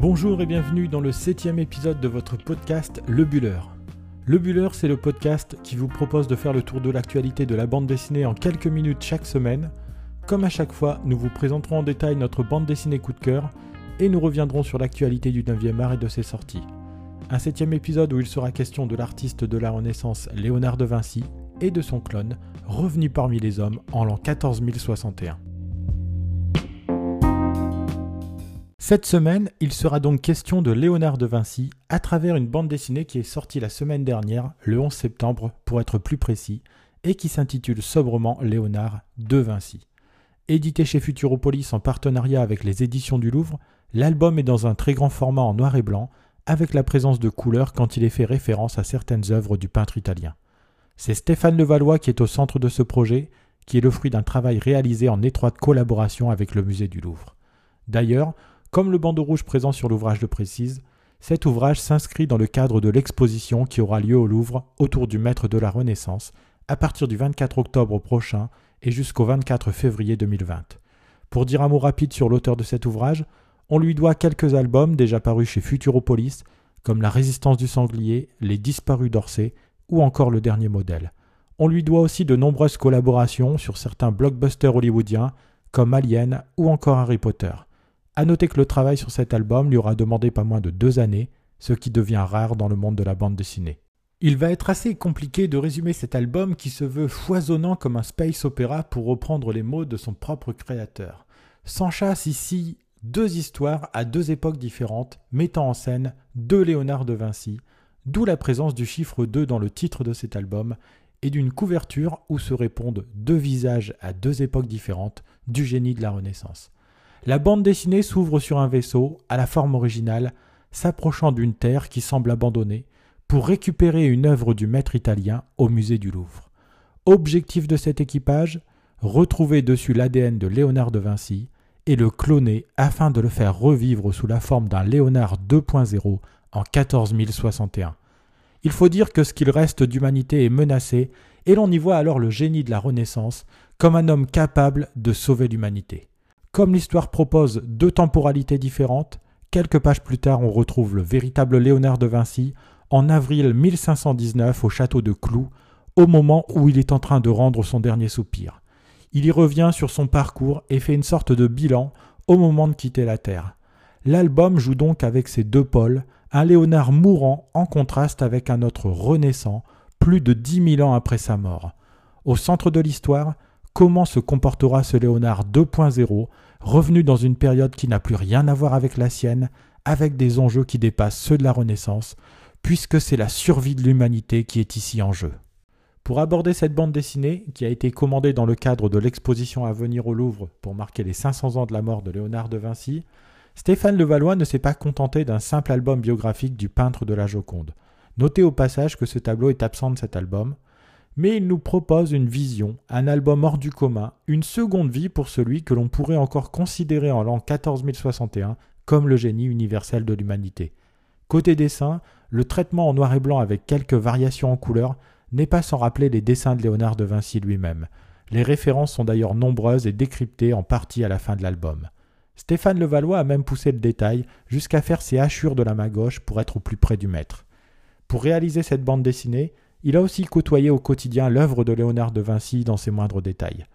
Bonjour et bienvenue dans le septième épisode de votre podcast Le Buller. Le Buller, c'est le podcast qui vous propose de faire le tour de l'actualité de la bande dessinée en quelques minutes chaque semaine. Comme à chaque fois, nous vous présenterons en détail notre bande dessinée coup de cœur et nous reviendrons sur l'actualité du 9e art et de ses sorties. Un septième épisode où il sera question de l'artiste de la Renaissance Léonard de Vinci et de son clone, revenu parmi les hommes en l'an 14061. Cette semaine, il sera donc question de Léonard de Vinci à travers une bande dessinée qui est sortie la semaine dernière, le 11 septembre pour être plus précis, et qui s'intitule sobrement Léonard de Vinci. Édité chez Futuropolis en partenariat avec les éditions du Louvre, l'album est dans un très grand format en noir et blanc, avec la présence de couleurs quand il est fait référence à certaines œuvres du peintre italien. C'est Stéphane Levallois qui est au centre de ce projet, qui est le fruit d'un travail réalisé en étroite collaboration avec le musée du Louvre. D'ailleurs, comme le bandeau rouge présent sur l'ouvrage le précise, cet ouvrage s'inscrit dans le cadre de l'exposition qui aura lieu au Louvre autour du Maître de la Renaissance à partir du 24 octobre prochain et jusqu'au 24 février 2020. Pour dire un mot rapide sur l'auteur de cet ouvrage, on lui doit quelques albums déjà parus chez Futuropolis, comme La Résistance du Sanglier, Les Disparus d'Orsay ou encore Le Dernier Modèle. On lui doit aussi de nombreuses collaborations sur certains blockbusters hollywoodiens comme Alien ou encore Harry Potter. A noter que le travail sur cet album lui aura demandé pas moins de deux années, ce qui devient rare dans le monde de la bande dessinée. Il va être assez compliqué de résumer cet album qui se veut foisonnant comme un space opéra pour reprendre les mots de son propre créateur. S'enchasse ici deux histoires à deux époques différentes, mettant en scène deux Léonard de Vinci, d'où la présence du chiffre 2 dans le titre de cet album, et d'une couverture où se répondent deux visages à deux époques différentes du génie de la Renaissance. La bande dessinée s'ouvre sur un vaisseau, à la forme originale, s'approchant d'une terre qui semble abandonnée, pour récupérer une œuvre du maître italien au musée du Louvre. Objectif de cet équipage retrouver dessus l'ADN de Léonard de Vinci et le cloner afin de le faire revivre sous la forme d'un Léonard 2.0 en 14061. Il faut dire que ce qu'il reste d'humanité est menacé, et l'on y voit alors le génie de la Renaissance comme un homme capable de sauver l'humanité. Comme l'histoire propose deux temporalités différentes, quelques pages plus tard on retrouve le véritable Léonard de Vinci en avril 1519 au château de Cloux, au moment où il est en train de rendre son dernier soupir. Il y revient sur son parcours et fait une sorte de bilan au moment de quitter la Terre. L'album joue donc avec ses deux pôles, un Léonard mourant en contraste avec un autre renaissant, plus de dix mille ans après sa mort. Au centre de l'histoire, comment se comportera ce Léonard 2.0, revenu dans une période qui n'a plus rien à voir avec la sienne, avec des enjeux qui dépassent ceux de la Renaissance, puisque c'est la survie de l'humanité qui est ici en jeu. Pour aborder cette bande dessinée, qui a été commandée dans le cadre de l'exposition à venir au Louvre pour marquer les 500 ans de la mort de Léonard de Vinci, Stéphane Levallois ne s'est pas contenté d'un simple album biographique du peintre de la Joconde. Notez au passage que ce tableau est absent de cet album, mais il nous propose une vision, un album hors du commun, une seconde vie pour celui que l'on pourrait encore considérer en l'an 14061 comme le génie universel de l'humanité. Côté dessin, le traitement en noir et blanc avec quelques variations en couleur n'est pas sans rappeler les dessins de Léonard de Vinci lui-même. Les références sont d'ailleurs nombreuses et décryptées en partie à la fin de l'album. Stéphane Levallois a même poussé le détail jusqu'à faire ses hachures de la main gauche pour être au plus près du maître. Pour réaliser cette bande dessinée, il a aussi côtoyé au quotidien l'œuvre de Léonard de Vinci dans ses moindres détails,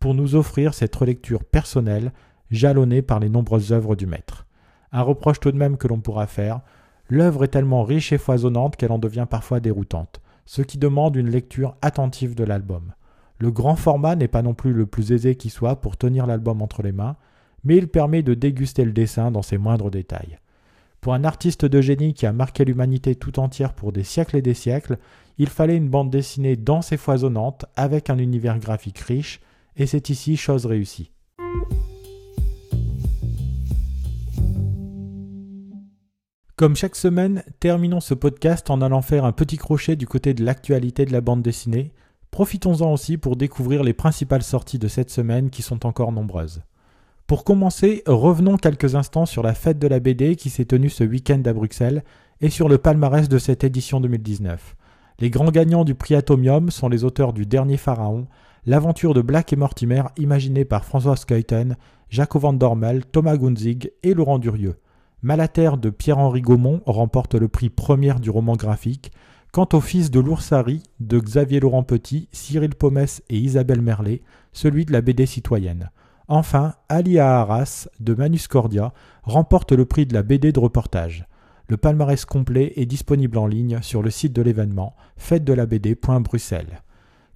pour nous offrir cette relecture personnelle, jalonnée par les nombreuses œuvres du maître. Un reproche tout de même que l'on pourra faire, l'œuvre est tellement riche et foisonnante qu'elle en devient parfois déroutante, ce qui demande une lecture attentive de l'album. Le grand format n'est pas non plus le plus aisé qui soit pour tenir l'album entre les mains, mais il permet de déguster le dessin dans ses moindres détails. Pour un artiste de génie qui a marqué l'humanité tout entière pour des siècles et des siècles, il fallait une bande dessinée dense et foisonnante, avec un univers graphique riche, et c'est ici chose réussie. Comme chaque semaine, terminons ce podcast en allant faire un petit crochet du côté de l'actualité de la bande dessinée. Profitons-en aussi pour découvrir les principales sorties de cette semaine qui sont encore nombreuses. Pour commencer, revenons quelques instants sur la fête de la BD qui s'est tenue ce week-end à Bruxelles et sur le palmarès de cette édition 2019. Les grands gagnants du prix Atomium sont les auteurs du Dernier Pharaon, l'aventure de Black et Mortimer imaginée par François Skeuten, Jaco van Dormel, Thomas Gunzig et Laurent Durieux. Malater de Pierre-Henri Gaumont remporte le prix première du roman graphique. Quant au fils de l'oursari de Xavier Laurent Petit, Cyril Pomès et Isabelle Merlet, celui de la BD citoyenne. Enfin, Ali Arras de Manuscordia remporte le prix de la BD de reportage. Le palmarès complet est disponible en ligne sur le site de l'événement fête de la BD.Bruxelles.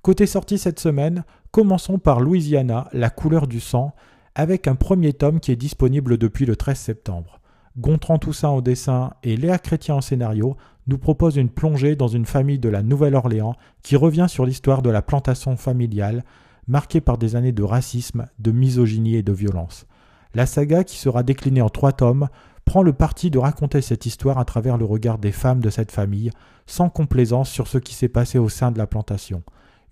Côté sortie cette semaine, commençons par Louisiana, La couleur du sang, avec un premier tome qui est disponible depuis le 13 septembre. Gontran Toussaint au dessin et Léa Chrétien en scénario nous proposent une plongée dans une famille de la Nouvelle-Orléans qui revient sur l'histoire de la plantation familiale, marquée par des années de racisme, de misogynie et de violence. La saga, qui sera déclinée en trois tomes, prend le parti de raconter cette histoire à travers le regard des femmes de cette famille, sans complaisance sur ce qui s'est passé au sein de la plantation.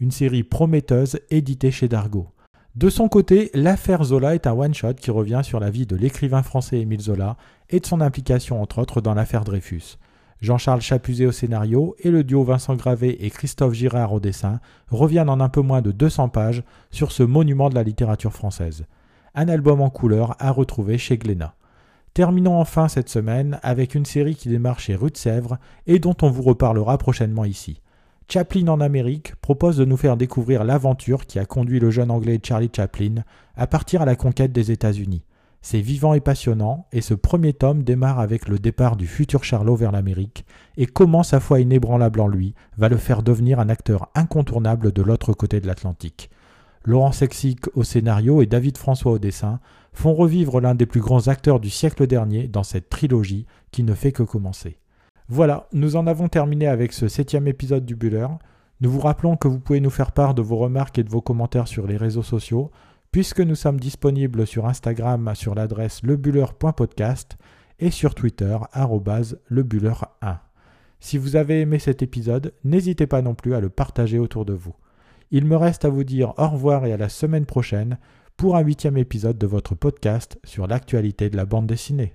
Une série prometteuse éditée chez Dargaud. De son côté, l'affaire Zola est un one-shot qui revient sur la vie de l'écrivain français Émile Zola et de son implication entre autres dans l'affaire Dreyfus. Jean-Charles Chapuzet au scénario et le duo Vincent Gravé et Christophe Girard au dessin reviennent en un peu moins de 200 pages sur ce monument de la littérature française. Un album en couleur à retrouver chez Glénat. Terminons enfin cette semaine avec une série qui démarre chez Rue de Sèvres et dont on vous reparlera prochainement ici. Chaplin en Amérique propose de nous faire découvrir l'aventure qui a conduit le jeune anglais Charlie Chaplin à partir à la conquête des États-Unis. C'est vivant et passionnant, et ce premier tome démarre avec le départ du futur Charlot vers l'Amérique, et comment sa foi inébranlable en lui va le faire devenir un acteur incontournable de l'autre côté de l'Atlantique. Laurent Sexic au scénario et David François au dessin font revivre l'un des plus grands acteurs du siècle dernier dans cette trilogie qui ne fait que commencer. Voilà, nous en avons terminé avec ce septième épisode du Buller. Nous vous rappelons que vous pouvez nous faire part de vos remarques et de vos commentaires sur les réseaux sociaux, puisque nous sommes disponibles sur Instagram sur l'adresse lebuller.podcast et sur Twitter lebuller1. Si vous avez aimé cet épisode, n'hésitez pas non plus à le partager autour de vous. Il me reste à vous dire au revoir et à la semaine prochaine pour un huitième épisode de votre podcast sur l'actualité de la bande dessinée.